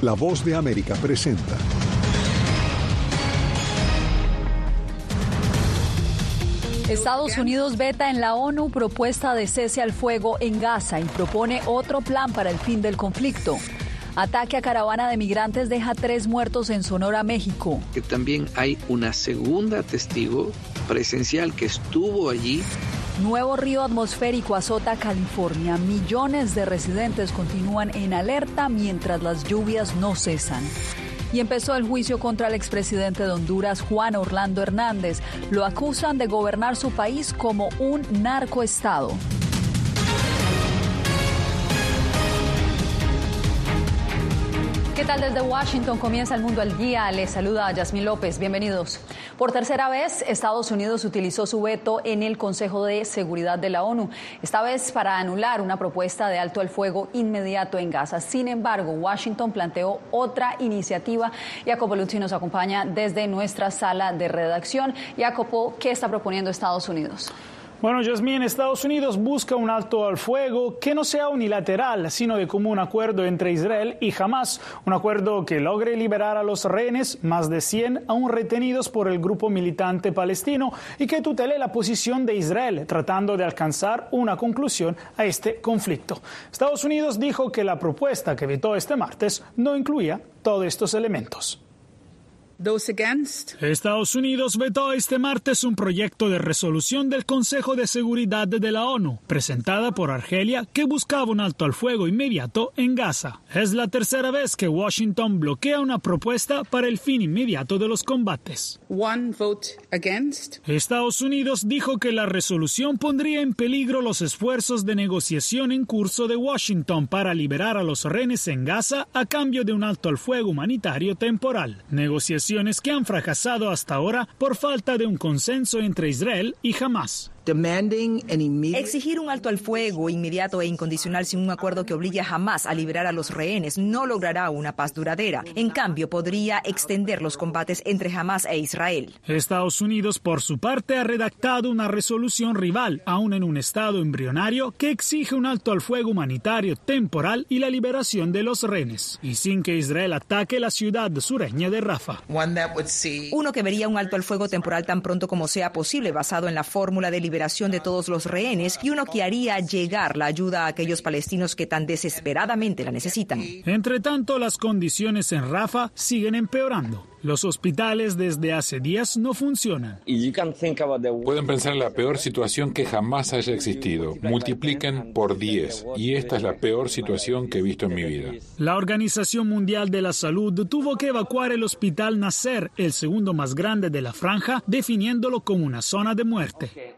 La voz de América presenta. Estados Unidos veta en la ONU propuesta de cese al fuego en Gaza y propone otro plan para el fin del conflicto. Ataque a caravana de migrantes deja tres muertos en Sonora, México. Que también hay una segunda testigo presencial que estuvo allí. Nuevo río atmosférico azota California. Millones de residentes continúan en alerta mientras las lluvias no cesan. Y empezó el juicio contra el expresidente de Honduras, Juan Orlando Hernández. Lo acusan de gobernar su país como un narcoestado. ¿Qué tal desde Washington? Comienza el mundo al día. Les saluda Yasmín López. Bienvenidos. Por tercera vez, Estados Unidos utilizó su veto en el Consejo de Seguridad de la ONU, esta vez para anular una propuesta de alto al fuego inmediato en Gaza. Sin embargo, Washington planteó otra iniciativa. Jacopo Luzzi nos acompaña desde nuestra sala de redacción. Jacopo, ¿qué está proponiendo Estados Unidos? Bueno, Yasmín, Estados Unidos busca un alto al fuego que no sea unilateral, sino de común acuerdo entre Israel y Hamas, un acuerdo que logre liberar a los rehenes, más de 100 aún retenidos por el grupo militante palestino, y que tutele la posición de Israel, tratando de alcanzar una conclusión a este conflicto. Estados Unidos dijo que la propuesta que vetó este martes no incluía todos estos elementos. Estados Unidos vetó este martes un proyecto de resolución del Consejo de Seguridad de la ONU, presentada por Argelia, que buscaba un alto al fuego inmediato en Gaza. Es la tercera vez que Washington bloquea una propuesta para el fin inmediato de los combates. Estados Unidos dijo que la resolución pondría en peligro los esfuerzos de negociación en curso de Washington para liberar a los rehenes en Gaza a cambio de un alto al fuego humanitario temporal. Negociación que han fracasado hasta ahora por falta de un consenso entre Israel y Hamas. Exigir un alto al fuego inmediato e incondicional sin un acuerdo que obligue jamás a liberar a los rehenes no logrará una paz duradera. En cambio, podría extender los combates entre Hamas e Israel. Estados Unidos, por su parte, ha redactado una resolución rival, aún en un estado embrionario, que exige un alto al fuego humanitario temporal y la liberación de los rehenes, y sin que Israel ataque la ciudad sureña de Rafah. Uno que vería un alto al fuego temporal tan pronto como sea posible, basado en la fórmula de liberación de todos los rehenes y uno que haría llegar la ayuda a aquellos palestinos que tan desesperadamente la necesitan. Entre tanto, las condiciones en Rafa siguen empeorando. Los hospitales desde hace días no funcionan. Pueden pensar en la peor situación que jamás haya existido. Multipliquen por 10. Y esta es la peor situación que he visto en mi vida. La Organización Mundial de la Salud tuvo que evacuar el hospital Nasser, el segundo más grande de la franja, definiéndolo como una zona de muerte.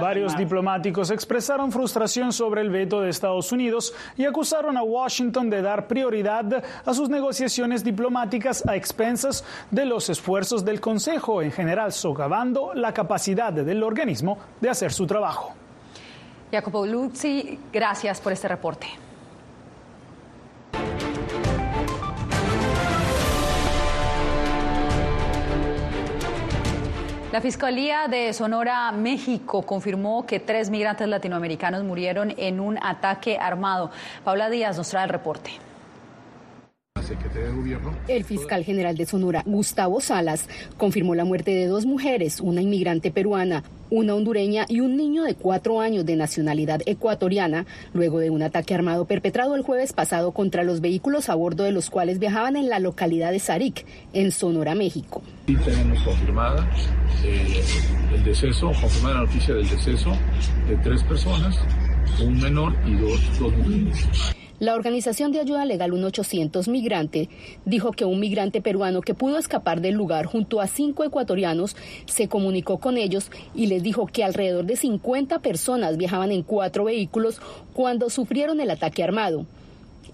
Varios diplomáticos expresaron frustración sobre el veto de Estados Unidos y acusaron a Washington de dar prioridad a sus negociaciones diplomáticas a expensas de los esfuerzos del Consejo, en general socavando la capacidad del organismo de hacer su trabajo. Jacopo Luzzi, gracias por este reporte. La Fiscalía de Sonora, México, confirmó que tres migrantes latinoamericanos murieron en un ataque armado. Paula Díaz nos trae el reporte. El fiscal general de Sonora, Gustavo Salas, confirmó la muerte de dos mujeres, una inmigrante peruana, una hondureña y un niño de cuatro años de nacionalidad ecuatoriana, luego de un ataque armado perpetrado el jueves pasado contra los vehículos a bordo de los cuales viajaban en la localidad de Saric, en Sonora, México. Sí tenemos confirmada eh, el deceso, confirmada la noticia del deceso de tres personas, un menor y dos, dos mujeres. La organización de ayuda legal 1800 Migrante dijo que un migrante peruano que pudo escapar del lugar junto a cinco ecuatorianos se comunicó con ellos y les dijo que alrededor de 50 personas viajaban en cuatro vehículos cuando sufrieron el ataque armado.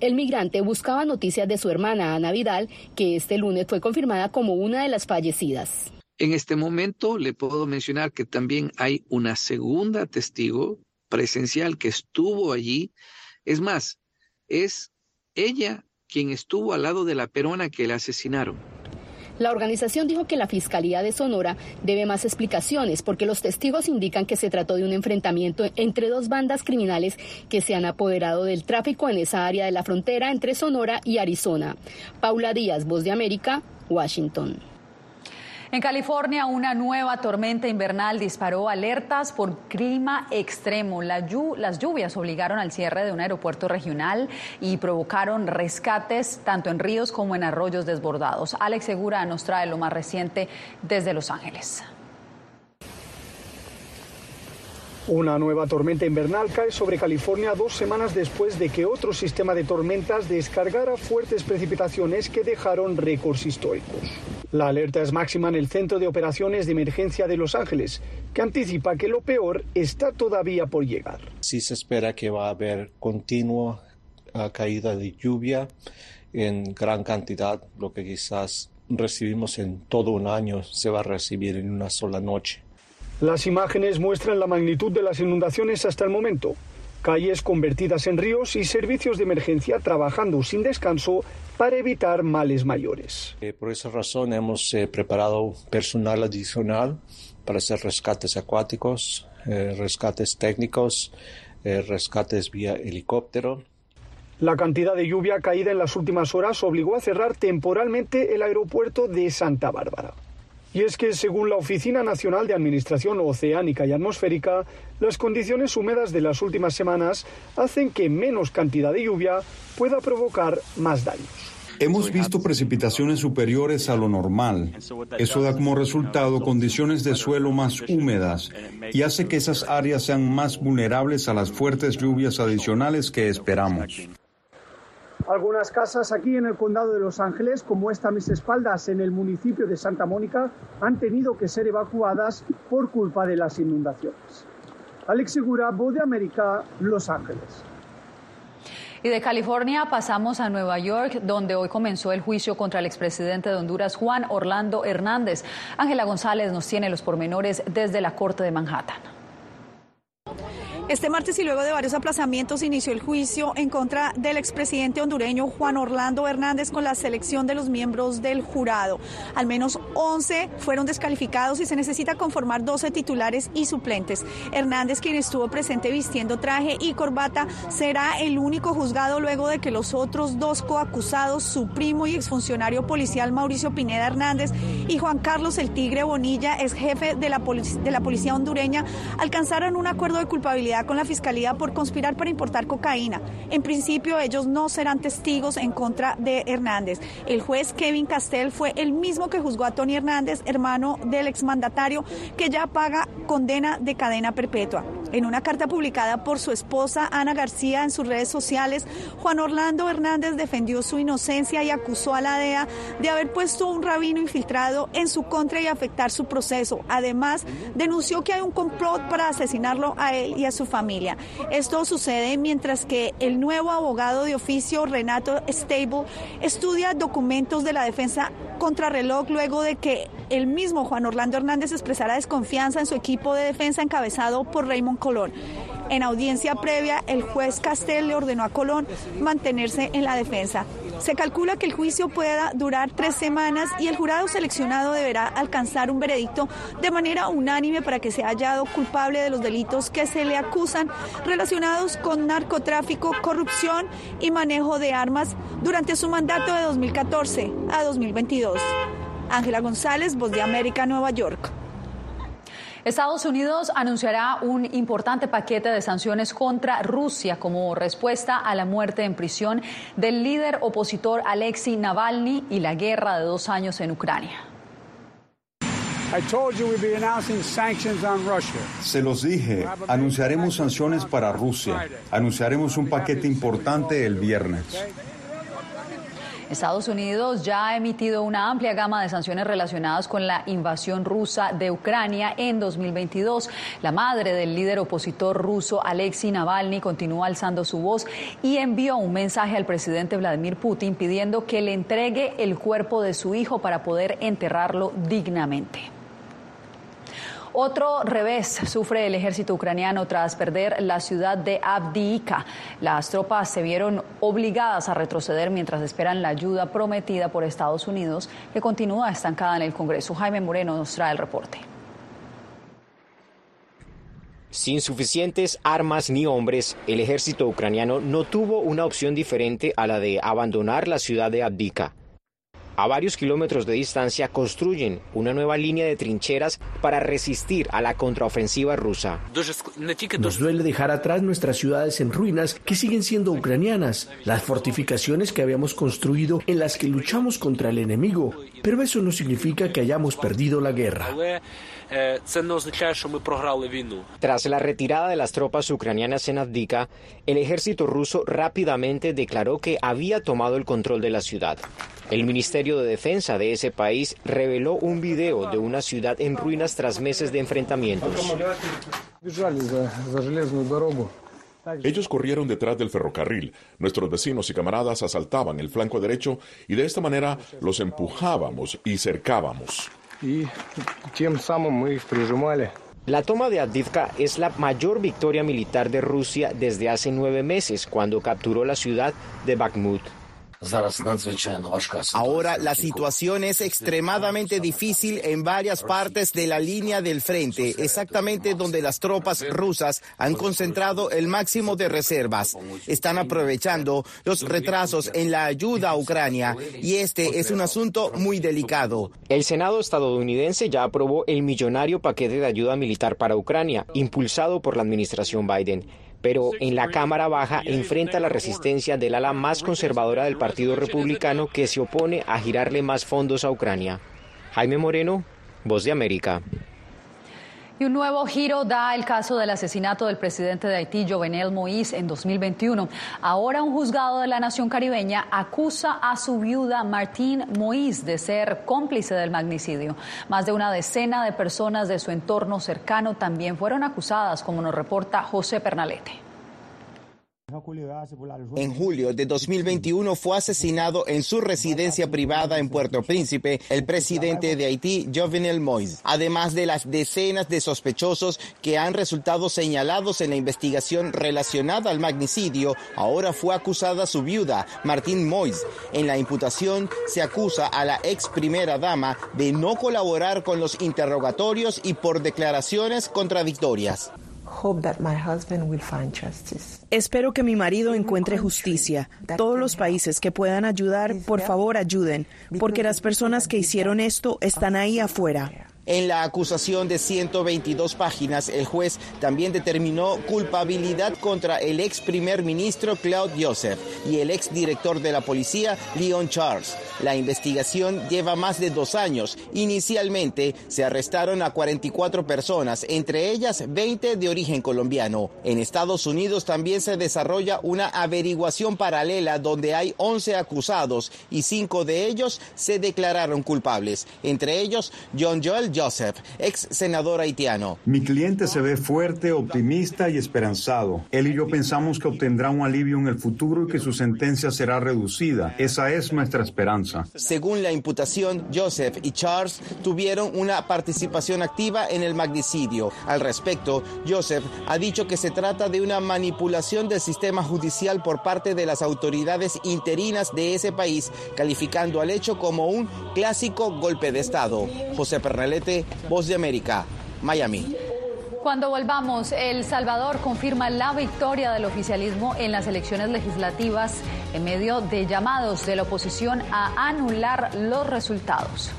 El migrante buscaba noticias de su hermana Ana Vidal, que este lunes fue confirmada como una de las fallecidas. En este momento le puedo mencionar que también hay una segunda testigo presencial que estuvo allí. Es más, es ella quien estuvo al lado de la peruana que la asesinaron. La organización dijo que la Fiscalía de Sonora debe más explicaciones porque los testigos indican que se trató de un enfrentamiento entre dos bandas criminales que se han apoderado del tráfico en esa área de la frontera entre Sonora y Arizona. Paula Díaz, Voz de América, Washington. En California, una nueva tormenta invernal disparó alertas por clima extremo. las lluvias obligaron al cierre de un aeropuerto regional y provocaron rescates tanto en ríos como en arroyos desbordados. Alex Segura nos trae lo más reciente desde Los Ángeles. Una nueva tormenta invernal cae sobre California dos semanas después de que otro sistema de tormentas descargara fuertes precipitaciones que dejaron récords históricos. La alerta es máxima en el Centro de Operaciones de Emergencia de Los Ángeles, que anticipa que lo peor está todavía por llegar. Sí se espera que va a haber continua ah, caída de lluvia en gran cantidad, lo que quizás recibimos en todo un año se va a recibir en una sola noche. Las imágenes muestran la magnitud de las inundaciones hasta el momento. Calles convertidas en ríos y servicios de emergencia trabajando sin descanso para evitar males mayores. Eh, por esa razón hemos eh, preparado personal adicional para hacer rescates acuáticos, eh, rescates técnicos, rescates vía helicóptero. La cantidad de lluvia caída en las últimas horas obligó a cerrar temporalmente el aeropuerto de Santa Bárbara. Y es que, según la Oficina Nacional de Administración Oceánica y Atmosférica, las condiciones húmedas de las últimas semanas hacen que menos cantidad de lluvia pueda provocar más daños. Hemos visto precipitaciones superiores a lo normal. Eso da como resultado condiciones de suelo más húmedas y hace que esas áreas sean más vulnerables a las fuertes lluvias adicionales que esperamos. Algunas casas aquí en el condado de Los Ángeles, como esta a mis espaldas en el municipio de Santa Mónica, han tenido que ser evacuadas por culpa de las inundaciones. Alex Segura, Voz de América, Los Ángeles. Y de California pasamos a Nueva York, donde hoy comenzó el juicio contra el expresidente de Honduras, Juan Orlando Hernández. Ángela González nos tiene los pormenores desde la Corte de Manhattan. Este martes y luego de varios aplazamientos inició el juicio en contra del expresidente hondureño Juan Orlando Hernández con la selección de los miembros del jurado. Al menos 11 fueron descalificados y se necesita conformar 12 titulares y suplentes. Hernández, quien estuvo presente vistiendo traje y corbata, será el único juzgado luego de que los otros dos coacusados, su primo y exfuncionario policial Mauricio Pineda Hernández y Juan Carlos el Tigre Bonilla, ex jefe de la, de la policía hondureña, alcanzaron un acuerdo de culpabilidad con la Fiscalía por conspirar para importar cocaína. En principio, ellos no serán testigos en contra de Hernández. El juez Kevin Castell fue el mismo que juzgó a Tony Hernández, hermano del exmandatario, que ya paga condena de cadena perpetua. En una carta publicada por su esposa Ana García en sus redes sociales, Juan Orlando Hernández defendió su inocencia y acusó a la DEA de haber puesto un rabino infiltrado en su contra y afectar su proceso. Además, denunció que hay un complot para asesinarlo a él y a su familia. Esto sucede mientras que el nuevo abogado de oficio, Renato Stable, estudia documentos de la defensa contrarreloj luego de que el mismo Juan Orlando Hernández expresara desconfianza en su equipo de defensa encabezado por Raymond Colón. En audiencia previa, el juez Castel le ordenó a Colón mantenerse en la defensa. Se calcula que el juicio pueda durar tres semanas y el jurado seleccionado deberá alcanzar un veredicto de manera unánime para que sea hallado culpable de los delitos que se le acusan relacionados con narcotráfico, corrupción y manejo de armas durante su mandato de 2014 a 2022. Ángela González, Voz de América, Nueva York. Estados Unidos anunciará un importante paquete de sanciones contra Rusia como respuesta a la muerte en prisión del líder opositor Alexei Navalny y la guerra de dos años en Ucrania. Se los dije, anunciaremos sanciones para Rusia. Anunciaremos un paquete importante el viernes. Estados Unidos ya ha emitido una amplia gama de sanciones relacionadas con la invasión rusa de Ucrania en 2022. La madre del líder opositor ruso Alexei Navalny continúa alzando su voz y envió un mensaje al presidente Vladimir Putin pidiendo que le entregue el cuerpo de su hijo para poder enterrarlo dignamente. Otro revés sufre el ejército ucraniano tras perder la ciudad de Abdiivka. Las tropas se vieron obligadas a retroceder mientras esperan la ayuda prometida por Estados Unidos, que continúa estancada en el Congreso. Jaime Moreno nos trae el reporte. Sin suficientes armas ni hombres, el ejército ucraniano no tuvo una opción diferente a la de abandonar la ciudad de Abdika. A varios kilómetros de distancia construyen una nueva línea de trincheras para resistir a la contraofensiva rusa. Nos duele dejar atrás nuestras ciudades en ruinas que siguen siendo ucranianas, las fortificaciones que habíamos construido en las que luchamos contra el enemigo, pero eso no significa que hayamos perdido la guerra. Tras la retirada de las tropas ucranianas en Avdika, el ejército ruso rápidamente declaró que había tomado el control de la ciudad. El Ministerio de Defensa de ese país reveló un video de una ciudad en ruinas tras meses de enfrentamientos. Ellos corrieron detrás del ferrocarril. Nuestros vecinos y camaradas asaltaban el flanco derecho y de esta manera los empujábamos y cercábamos. La toma de Adivka es la mayor victoria militar de Rusia desde hace nueve meses, cuando capturó la ciudad de Bakhmut. Ahora la situación es extremadamente difícil en varias partes de la línea del frente, exactamente donde las tropas rusas han concentrado el máximo de reservas. Están aprovechando los retrasos en la ayuda a Ucrania y este es un asunto muy delicado. El Senado estadounidense ya aprobó el millonario paquete de ayuda militar para Ucrania, impulsado por la administración Biden pero en la Cámara Baja enfrenta la resistencia del ala más conservadora del Partido Republicano que se opone a girarle más fondos a Ucrania. Jaime Moreno, Voz de América. Y un nuevo giro da el caso del asesinato del presidente de Haití, Jovenel Moïse, en 2021. Ahora un juzgado de la nación caribeña acusa a su viuda Martín Moïse de ser cómplice del magnicidio. Más de una decena de personas de su entorno cercano también fueron acusadas, como nos reporta José Pernalete. En julio de 2021 fue asesinado en su residencia privada en Puerto Príncipe el presidente de Haití, Jovenel Moïse, además de las decenas de sospechosos que han resultado señalados en la investigación relacionada al magnicidio. Ahora fue acusada su viuda, Martín Moïse. En la imputación se acusa a la ex primera dama de no colaborar con los interrogatorios y por declaraciones contradictorias. Espero que mi marido encuentre justicia. Todos los países que puedan ayudar, por favor ayuden, porque las personas que hicieron esto están ahí afuera. En la acusación de 122 páginas, el juez también determinó culpabilidad contra el ex primer ministro Claude Joseph y el ex director de la policía Leon Charles. La investigación lleva más de dos años. Inicialmente se arrestaron a 44 personas, entre ellas 20 de origen colombiano. En Estados Unidos también se desarrolla una averiguación paralela donde hay 11 acusados y 5 de ellos se declararon culpables, entre ellos John Joel Joseph, ex senador haitiano. Mi cliente se ve fuerte, optimista y esperanzado. Él y yo pensamos que obtendrá un alivio en el futuro y que su sentencia será reducida. Esa es nuestra esperanza. Según la imputación, Joseph y Charles tuvieron una participación activa en el magnicidio. Al respecto, Joseph ha dicho que se trata de una manipulación del sistema judicial por parte de las autoridades interinas de ese país, calificando al hecho como un clásico golpe de Estado. José Voz de América, Miami. Cuando volvamos, El Salvador confirma la victoria del oficialismo en las elecciones legislativas en medio de llamados de la oposición a anular los resultados.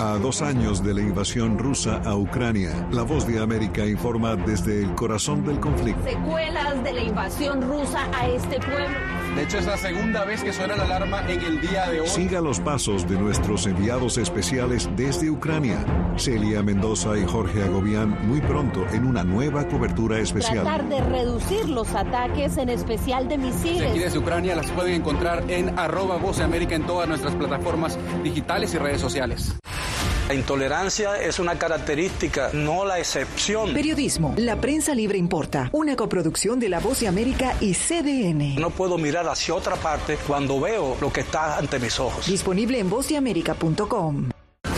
A dos años de la invasión rusa a Ucrania, la voz de América informa desde el corazón del conflicto. Secuelas de la invasión rusa a este pueblo. De hecho, es la segunda vez que suena la alarma en el día de hoy. Siga los pasos de nuestros enviados especiales desde Ucrania, Celia Mendoza y Jorge Agobián, muy pronto en una nueva cobertura especial. Tratar de reducir los ataques, en especial de misiles. aquí desde Ucrania las pueden encontrar en arroba Voz de América en todas nuestras plataformas digitales y redes sociales. La intolerancia es una característica, no la excepción. Periodismo. La prensa libre importa. Una coproducción de La Voz de América y CDN. No puedo mirar hacia otra parte cuando veo lo que está ante mis ojos. Disponible en vozdeamerica.com.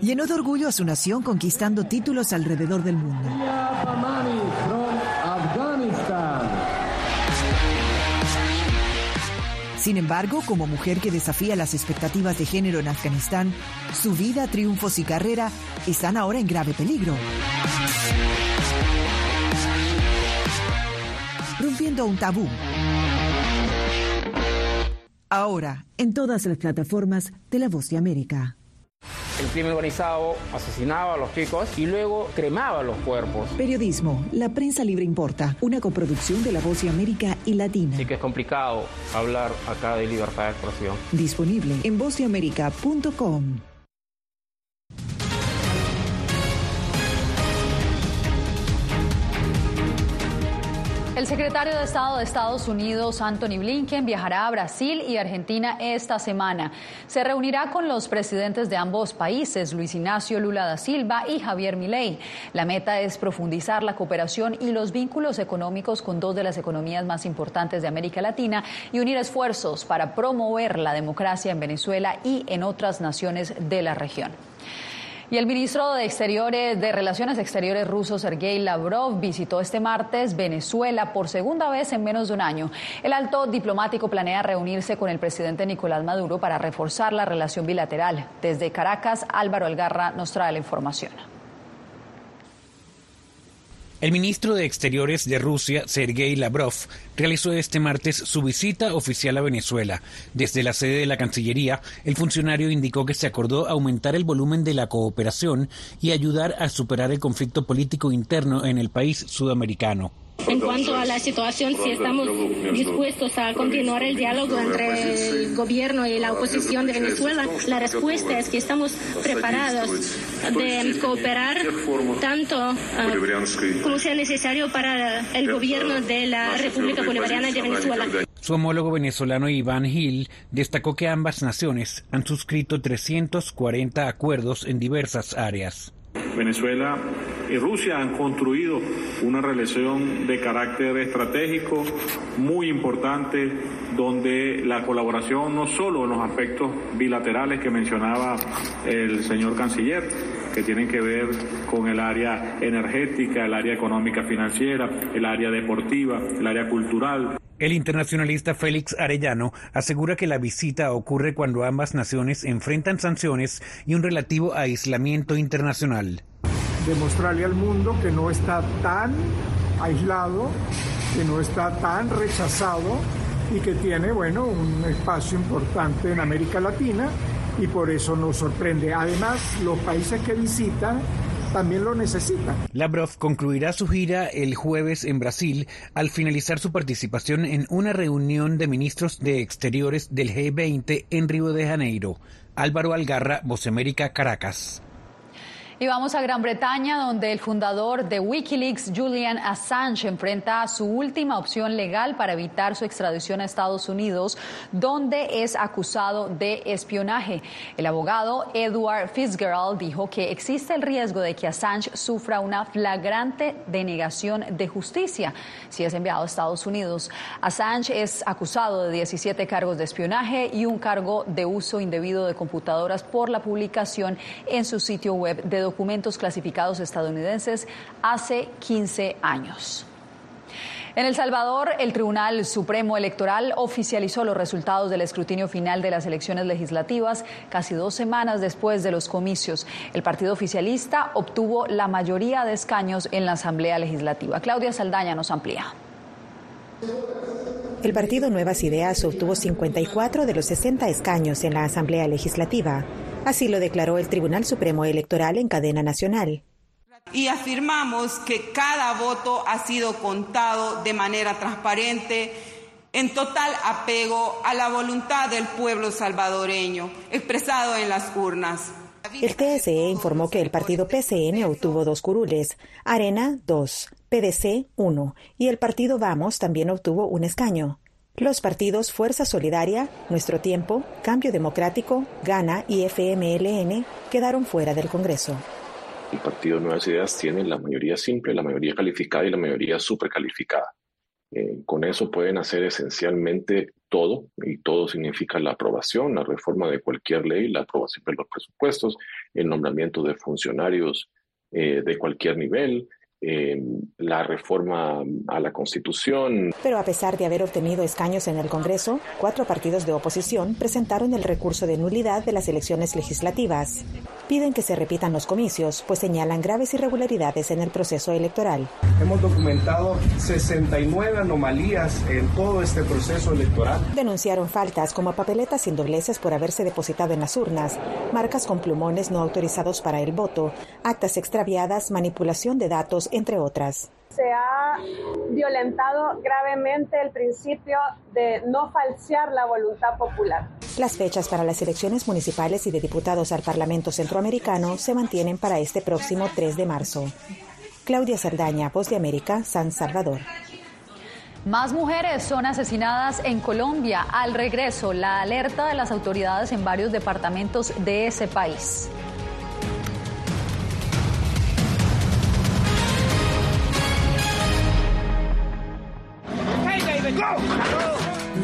Llenó de orgullo a su nación conquistando títulos alrededor del mundo. Sin embargo, como mujer que desafía las expectativas de género en Afganistán, su vida, triunfos y carrera están ahora en grave peligro. Rompiendo un tabú. Ahora, en todas las plataformas de La Voz de América. El crimen organizado asesinaba a los chicos y luego cremaba los cuerpos. Periodismo, la prensa libre importa, una coproducción de La Voz de América y Latina. Sí que es complicado hablar acá de libertad de expresión. Disponible en vozdeamerica.com. El secretario de Estado de Estados Unidos, Anthony Blinken, viajará a Brasil y Argentina esta semana. Se reunirá con los presidentes de ambos países, Luis Ignacio Lula da Silva y Javier Milei. La meta es profundizar la cooperación y los vínculos económicos con dos de las economías más importantes de América Latina y unir esfuerzos para promover la democracia en Venezuela y en otras naciones de la región. Y el ministro de Exteriores de Relaciones Exteriores ruso, Sergei Lavrov, visitó este martes Venezuela por segunda vez en menos de un año. El alto diplomático planea reunirse con el presidente Nicolás Maduro para reforzar la relación bilateral. Desde Caracas, Álvaro Algarra nos trae la información. El ministro de Exteriores de Rusia, Sergei Lavrov, realizó este martes su visita oficial a Venezuela. Desde la sede de la Cancillería, el funcionario indicó que se acordó aumentar el volumen de la cooperación y ayudar a superar el conflicto político interno en el país sudamericano. En cuanto a la situación, si estamos dispuestos a continuar el diálogo entre el gobierno y la oposición de Venezuela, la respuesta es que estamos preparados de cooperar tanto ah, como sea necesario para el gobierno de la República Bolivariana de Venezuela. Su homólogo venezolano Iván Gil destacó que ambas naciones han suscrito 340 acuerdos en diversas áreas. Venezuela y Rusia han construido una relación de carácter estratégico muy importante donde la colaboración no solo en los aspectos bilaterales que mencionaba el señor canciller, que tienen que ver con el área energética, el área económica financiera, el área deportiva, el área cultural. El internacionalista Félix Arellano asegura que la visita ocurre cuando ambas naciones enfrentan sanciones y un relativo aislamiento internacional. Demostrarle al mundo que no está tan aislado, que no está tan rechazado y que tiene, bueno, un espacio importante en América Latina y por eso nos sorprende. Además, los países que visitan también lo necesita. Lavrov concluirá su gira el jueves en Brasil al finalizar su participación en una reunión de ministros de Exteriores del G20 en Río de Janeiro. Álvaro Algarra, América, Caracas. Y vamos a Gran Bretaña, donde el fundador de Wikileaks, Julian Assange, enfrenta su última opción legal para evitar su extradición a Estados Unidos, donde es acusado de espionaje. El abogado Edward Fitzgerald dijo que existe el riesgo de que Assange sufra una flagrante denegación de justicia si es enviado a Estados Unidos. Assange es acusado de 17 cargos de espionaje y un cargo de uso indebido de computadoras por la publicación en su sitio web de documentos clasificados estadounidenses hace 15 años. En El Salvador, el Tribunal Supremo Electoral oficializó los resultados del escrutinio final de las elecciones legislativas casi dos semanas después de los comicios. El partido oficialista obtuvo la mayoría de escaños en la Asamblea Legislativa. Claudia Saldaña nos amplía. El partido Nuevas Ideas obtuvo 54 de los 60 escaños en la Asamblea Legislativa. Así lo declaró el Tribunal Supremo Electoral en cadena nacional. Y afirmamos que cada voto ha sido contado de manera transparente, en total apego a la voluntad del pueblo salvadoreño, expresado en las urnas. El TSE informó que el partido PCN obtuvo dos curules, Arena dos, PDC uno y el partido Vamos también obtuvo un escaño. Los partidos Fuerza Solidaria, Nuestro Tiempo, Cambio Democrático, Gana y FMLN quedaron fuera del Congreso. El partido Nuevas Ideas tiene la mayoría simple, la mayoría calificada y la mayoría supercalificada. Eh, con eso pueden hacer esencialmente todo, y todo significa la aprobación, la reforma de cualquier ley, la aprobación de los presupuestos, el nombramiento de funcionarios eh, de cualquier nivel, la reforma a la Constitución. Pero a pesar de haber obtenido escaños en el Congreso, cuatro partidos de oposición presentaron el recurso de nulidad de las elecciones legislativas. Piden que se repitan los comicios, pues señalan graves irregularidades en el proceso electoral. Hemos documentado 69 anomalías en todo este proceso electoral. Denunciaron faltas como papeletas sin dobleces por haberse depositado en las urnas, marcas con plumones no autorizados para el voto, actas extraviadas, manipulación de datos entre otras. Se ha violentado gravemente el principio de no falsear la voluntad popular. Las fechas para las elecciones municipales y de diputados al Parlamento Centroamericano se mantienen para este próximo 3 de marzo. Claudia Saldaña, Voz de América, San Salvador. Más mujeres son asesinadas en Colombia. Al regreso, la alerta de las autoridades en varios departamentos de ese país.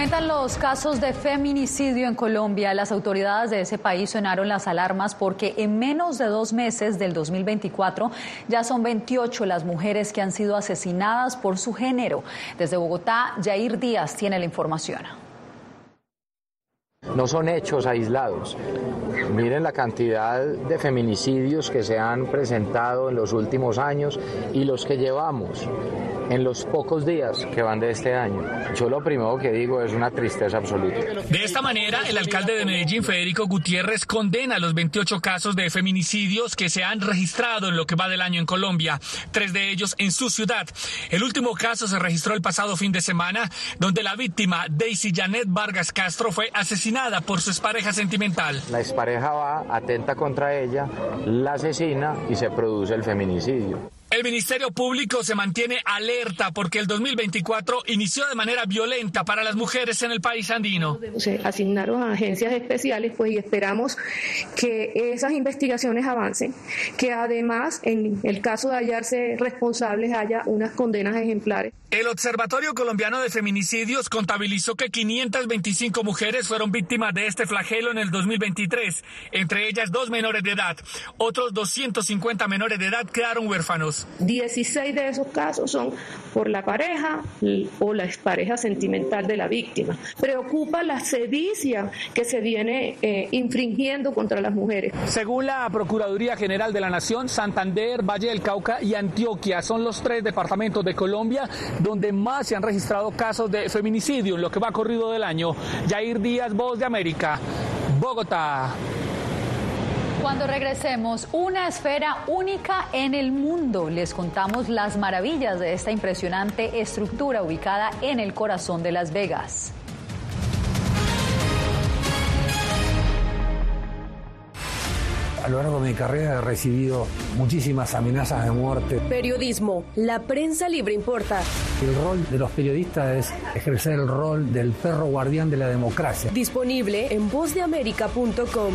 Aumentan los casos de feminicidio en Colombia. Las autoridades de ese país sonaron las alarmas porque en menos de dos meses del 2024 ya son 28 las mujeres que han sido asesinadas por su género. Desde Bogotá, Jair Díaz tiene la información. No son hechos aislados. Miren la cantidad de feminicidios que se han presentado en los últimos años y los que llevamos en los pocos días que van de este año. Yo lo primero que digo es una tristeza absoluta. De esta manera, el alcalde de Medellín, Federico Gutiérrez, condena los 28 casos de feminicidios que se han registrado en lo que va del año en Colombia, tres de ellos en su ciudad. El último caso se registró el pasado fin de semana, donde la víctima, Daisy Janet Vargas Castro, fue asesinada por su expareja sentimental. La expareja va, atenta contra ella, la asesina y se produce el feminicidio. El Ministerio Público se mantiene alerta porque el 2024 inició de manera violenta para las mujeres en el país andino. Se asignaron a agencias especiales pues y esperamos que esas investigaciones avancen, que además en el caso de hallarse responsables haya unas condenas ejemplares. El Observatorio Colombiano de Feminicidios contabilizó que 525 mujeres fueron víctimas de este flagelo en el 2023, entre ellas dos menores de edad. Otros 250 menores de edad quedaron huérfanos. 16 de esos casos son por la pareja o la pareja sentimental de la víctima. Preocupa la sevicia que se viene eh, infringiendo contra las mujeres. Según la Procuraduría General de la Nación, Santander, Valle del Cauca y Antioquia son los tres departamentos de Colombia donde más se han registrado casos de feminicidio en lo que va corrido del año. Jair Díaz, Voz de América, Bogotá. Cuando regresemos, una esfera única en el mundo. Les contamos las maravillas de esta impresionante estructura ubicada en el corazón de Las Vegas. A lo largo de mi carrera he recibido muchísimas amenazas de muerte. Periodismo, la prensa libre importa. El rol de los periodistas es ejercer el rol del perro guardián de la democracia. Disponible en vozdeamerica.com.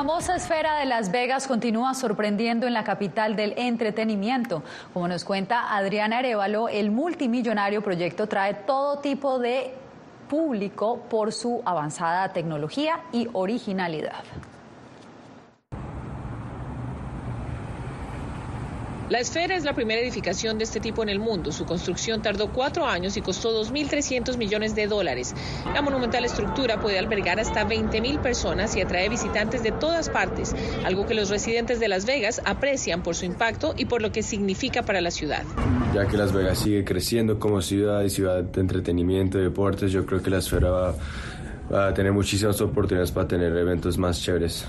Famosa esfera de Las Vegas continúa sorprendiendo en la capital del entretenimiento. Como nos cuenta Adriana Arevalo, el multimillonario proyecto trae todo tipo de público por su avanzada tecnología y originalidad. La esfera es la primera edificación de este tipo en el mundo. Su construcción tardó cuatro años y costó 2.300 millones de dólares. La monumental estructura puede albergar hasta 20.000 personas y atrae visitantes de todas partes, algo que los residentes de Las Vegas aprecian por su impacto y por lo que significa para la ciudad. Ya que Las Vegas sigue creciendo como ciudad y ciudad de entretenimiento y deportes, yo creo que la esfera va, va a tener muchísimas oportunidades para tener eventos más chéveres.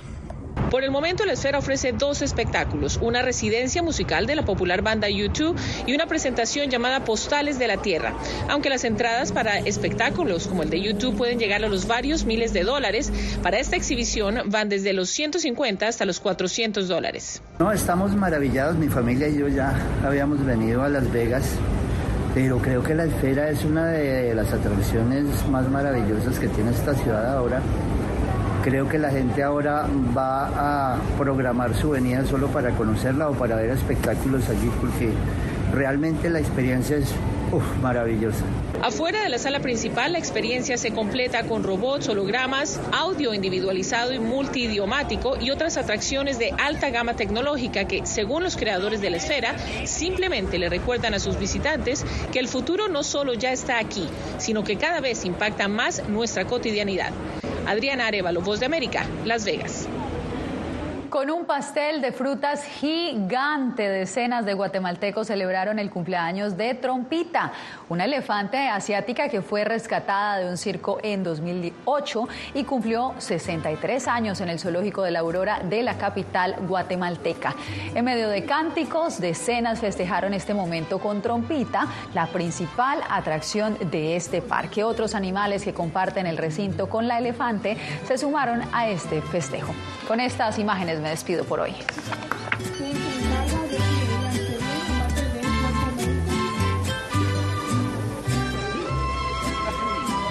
Por el momento, la esfera ofrece dos espectáculos, una residencia musical de la popular banda YouTube y una presentación llamada Postales de la Tierra. Aunque las entradas para espectáculos como el de YouTube pueden llegar a los varios miles de dólares, para esta exhibición van desde los 150 hasta los 400 dólares. No, estamos maravillados, mi familia y yo ya habíamos venido a Las Vegas pero creo que la esfera es una de las atracciones más maravillosas que tiene esta ciudad ahora Creo que la gente ahora va a programar su venida solo para conocerla o para ver espectáculos allí porque realmente la experiencia es maravillosa. Afuera de la sala principal, la experiencia se completa con robots, hologramas, audio individualizado y multidiomático y otras atracciones de alta gama tecnológica que, según los creadores de la esfera, simplemente le recuerdan a sus visitantes que el futuro no solo ya está aquí, sino que cada vez impacta más nuestra cotidianidad. Adriana Arevalo, Voz de América, Las Vegas. Con un pastel de frutas gigante, decenas de guatemaltecos celebraron el cumpleaños de Trompita, una elefante asiática que fue rescatada de un circo en 2008 y cumplió 63 años en el zoológico de la Aurora de la capital guatemalteca. En medio de cánticos, decenas festejaron este momento con Trompita, la principal atracción de este parque. Otros animales que comparten el recinto con la elefante se sumaron a este festejo. Con estas imágenes me despido por hoy.